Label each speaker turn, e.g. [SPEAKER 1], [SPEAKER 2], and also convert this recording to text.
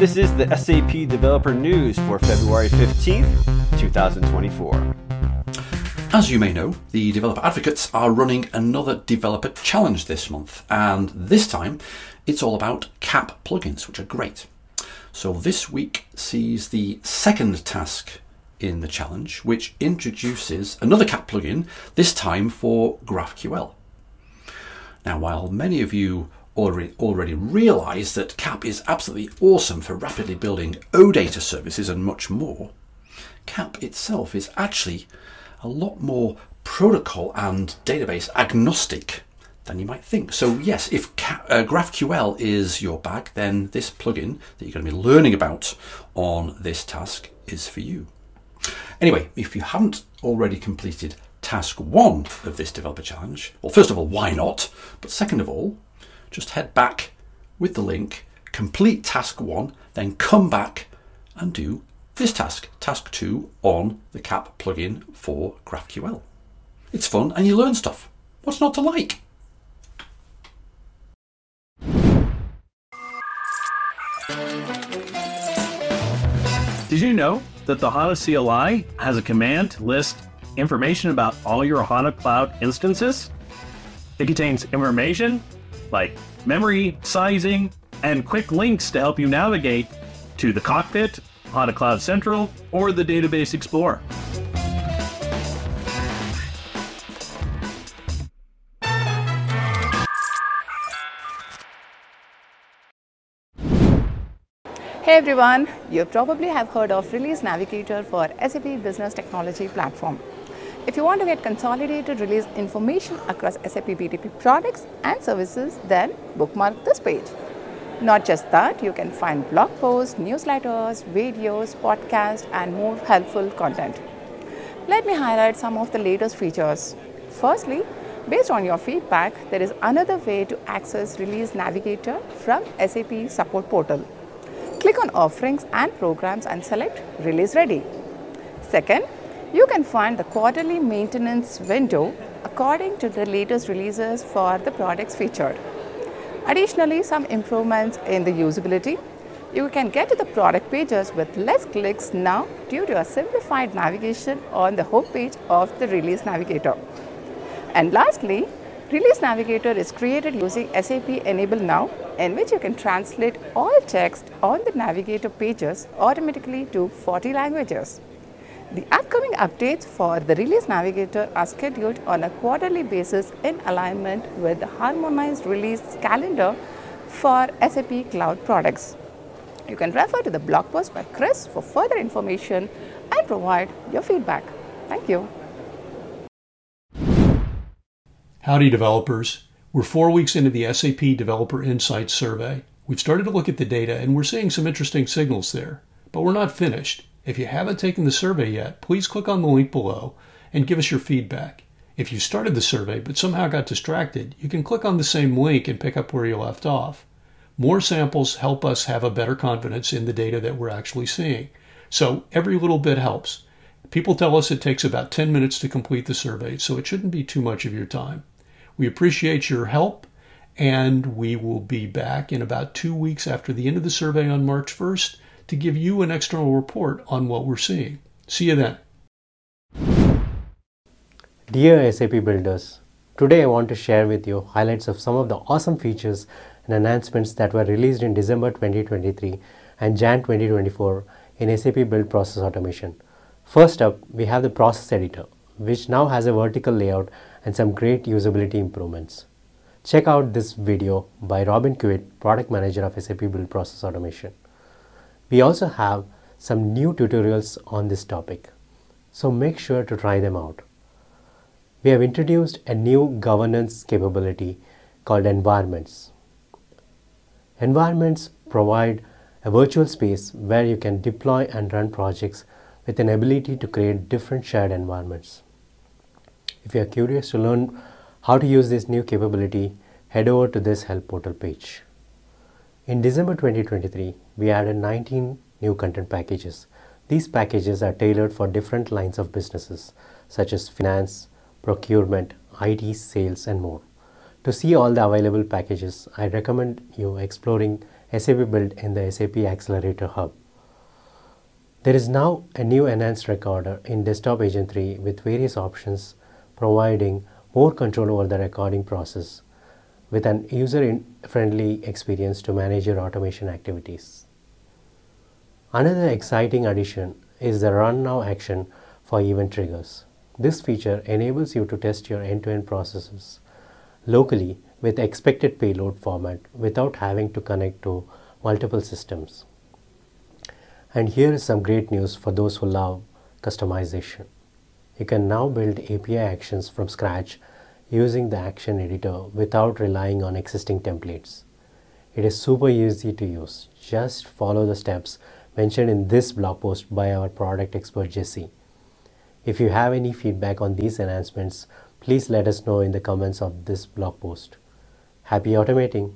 [SPEAKER 1] This is the SAP Developer News for February 15th, 2024.
[SPEAKER 2] As you may know, the developer advocates are running another developer challenge this month, and this time it's all about CAP plugins, which are great. So this week sees the second task in the challenge, which introduces another CAP plugin, this time for GraphQL. Now, while many of you already, already realize that CAP is absolutely awesome for rapidly building OData services and much more, CAP itself is actually a lot more protocol and database agnostic than you might think. So, yes, if uh, GraphQL is your bag, then this plugin that you're going to be learning about on this task is for you. Anyway, if you haven't already completed task one of this developer challenge, well, first of all, why not? But second of all, just head back with the link, complete task one, then come back and do this task, task two on the CAP plugin for GraphQL. It's fun and you learn stuff. What's not to like?
[SPEAKER 3] Did you know that the HANA CLI has a command to list information about all your HANA Cloud instances? It contains information like memory, sizing, and quick links to help you navigate to the cockpit, HANA Cloud Central, or the Database Explorer.
[SPEAKER 4] Hey everyone, you probably have heard of Release Navigator for SAP Business Technology Platform. If you want to get consolidated release information across SAP BTP products and services, then bookmark this page. Not just that, you can find blog posts, newsletters, videos, podcasts, and more helpful content. Let me highlight some of the latest features. Firstly, based on your feedback, there is another way to access Release Navigator from SAP Support Portal. Click on Offerings and Programs and select Release Ready. Second, you can find the quarterly maintenance window according to the latest releases for the products featured. Additionally, some improvements in the usability. You can get to the product pages with less clicks now due to a simplified navigation on the home page of the Release Navigator. And lastly, Release Navigator is created using SAP Enable Now, in which you can translate all text on the Navigator pages automatically to 40 languages. The upcoming updates for the Release Navigator are scheduled on a quarterly basis in alignment with the harmonized release calendar for SAP Cloud products. You can refer to the blog post by Chris for further information and provide your feedback. Thank you.
[SPEAKER 5] Howdy, developers. We're four weeks into the SAP Developer Insights survey. We've started to look at the data and we're seeing some interesting signals there, but we're not finished. If you haven't taken the survey yet, please click on the link below and give us your feedback. If you started the survey but somehow got distracted, you can click on the same link and pick up where you left off. More samples help us have a better confidence in the data that we're actually seeing. So every little bit helps. People tell us it takes about 10 minutes to complete the survey, so it shouldn't be too much of your time. We appreciate your help, and we will be back in about two weeks after the end of the survey on March 1st to give you an external report on what we're seeing. See you then.
[SPEAKER 6] Dear SAP Builders, today I want to share with you highlights of some of the awesome features and announcements that were released in December 2023 and Jan 2024 in SAP Build Process Automation. First up, we have the Process Editor, which now has a vertical layout and some great usability improvements. Check out this video by Robin Kiwitt, Product Manager of SAP Build Process Automation. We also have some new tutorials on this topic, so make sure to try them out. We have introduced a new governance capability called environments. Environments provide a virtual space where you can deploy and run projects with an ability to create different shared environments. If you are curious to learn how to use this new capability, head over to this help portal page. In December 2023, we added 19 new content packages. These packages are tailored for different lines of businesses such as finance, procurement, IT, sales, and more. To see all the available packages, I recommend you exploring SAP Build in the SAP Accelerator Hub. There is now a new enhanced recorder in Desktop Agent 3 with various options providing more control over the recording process with an user-friendly experience to manage your automation activities. Another exciting addition is the Run Now action for event triggers. This feature enables you to test your end-to-end processes locally with expected payload format without having to connect to multiple systems. And here is some great news for those who love customization. You can now build API actions from scratch using the action editor without relying on existing templates. It is super easy to use. Just follow the steps mentioned in this blog post by our product expert Jesse. If you have any feedback on these enhancements, please let us know in the comments of this blog post. Happy automating!